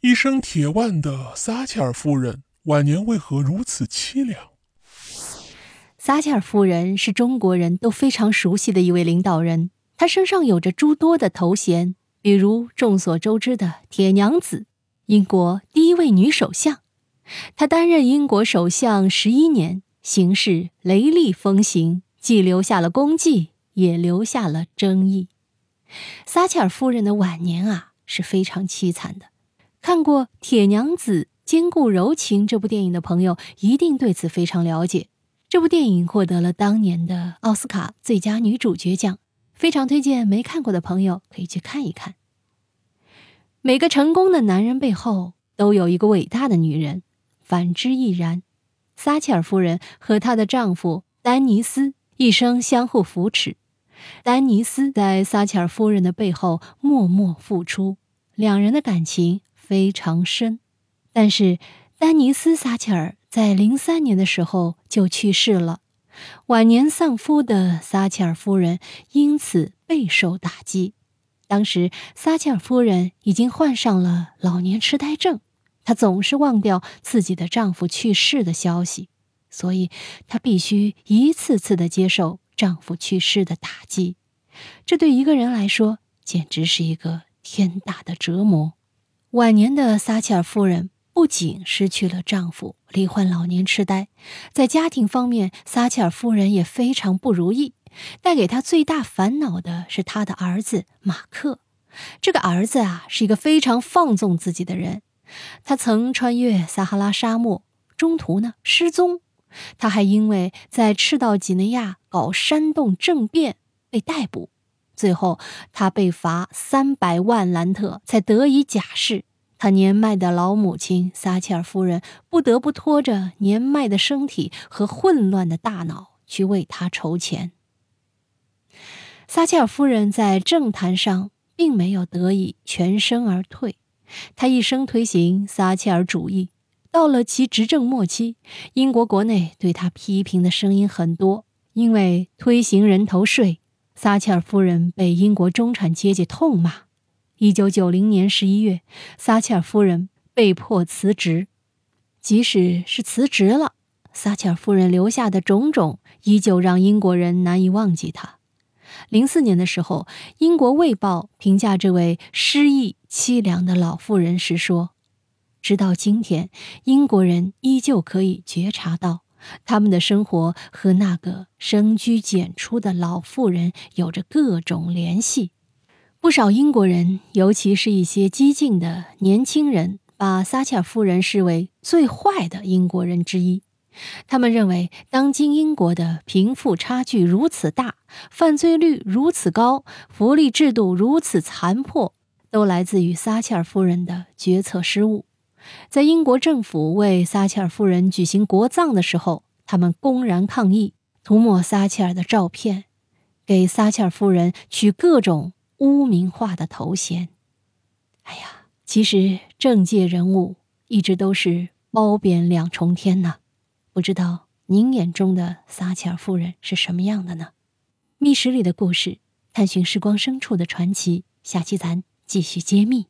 一生铁腕的撒切尔夫人晚年为何如此凄凉？撒切尔夫人是中国人都非常熟悉的一位领导人，她身上有着诸多的头衔，比如众所周知的“铁娘子”，英国第一位女首相。她担任英国首相十一年，行事雷厉风行，既留下了功绩，也留下了争议。撒切尔夫人的晚年啊是非常凄惨的。看过《铁娘子兼顾柔情》这部电影的朋友，一定对此非常了解。这部电影获得了当年的奥斯卡最佳女主角奖，非常推荐没看过的朋友可以去看一看。每个成功的男人背后都有一个伟大的女人，反之亦然。撒切尔夫人和她的丈夫丹尼斯一生相互扶持，丹尼斯在撒切尔夫人的背后默默付出，两人的感情。非常深，但是丹尼斯·撒切尔在零三年的时候就去世了。晚年丧夫的撒切尔夫人因此备受打击。当时撒切尔夫人已经患上了老年痴呆症，她总是忘掉自己的丈夫去世的消息，所以她必须一次次的接受丈夫去世的打击。这对一个人来说简直是一个天大的折磨。晚年的撒切尔夫人不仅失去了丈夫，罹患老年痴呆，在家庭方面，撒切尔夫人也非常不如意。带给她最大烦恼的是她的儿子马克。这个儿子啊，是一个非常放纵自己的人。他曾穿越撒哈拉沙漠，中途呢失踪。他还因为在赤道几内亚搞煽动政变被逮捕。最后，他被罚三百万兰特，才得以假释。他年迈的老母亲撒切尔夫人不得不拖着年迈的身体和混乱的大脑去为他筹钱。撒切尔夫人在政坛上并没有得以全身而退，她一生推行撒切尔主义。到了其执政末期，英国国内对他批评的声音很多，因为推行人头税。撒切尔夫人被英国中产阶级痛骂。一九九零年十一月，撒切尔夫人被迫辞职。即使是辞职了，撒切尔夫人留下的种种依旧让英国人难以忘记她。零四年的时候，英国《卫报》评价这位失意凄凉的老妇人时说：“直到今天，英国人依旧可以觉察到。”他们的生活和那个深居简出的老妇人有着各种联系。不少英国人，尤其是一些激进的年轻人，把撒切尔夫人视为最坏的英国人之一。他们认为，当今英国的贫富差距如此大，犯罪率如此高，福利制度如此残破，都来自于撒切尔夫人的决策失误。在英国政府为撒切尔夫人举行国葬的时候，他们公然抗议，涂抹撒切尔的照片，给撒切尔夫人取各种污名化的头衔。哎呀，其实政界人物一直都是褒贬两重天呐。不知道您眼中的撒切尔夫人是什么样的呢？密室里的故事，探寻时光深处的传奇。下期咱继续揭秘。